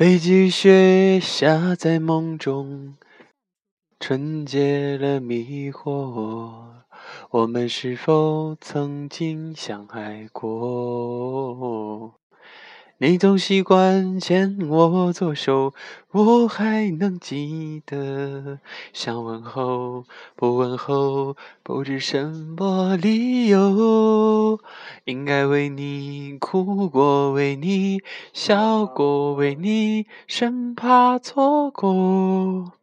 北极雪下在梦中，纯洁了迷惑。我们是否曾经相爱过？你总习惯牵我左手，我还能记得。想问候，不问候，不知什么理由。应该为你哭过，为你笑过，为你生怕错过。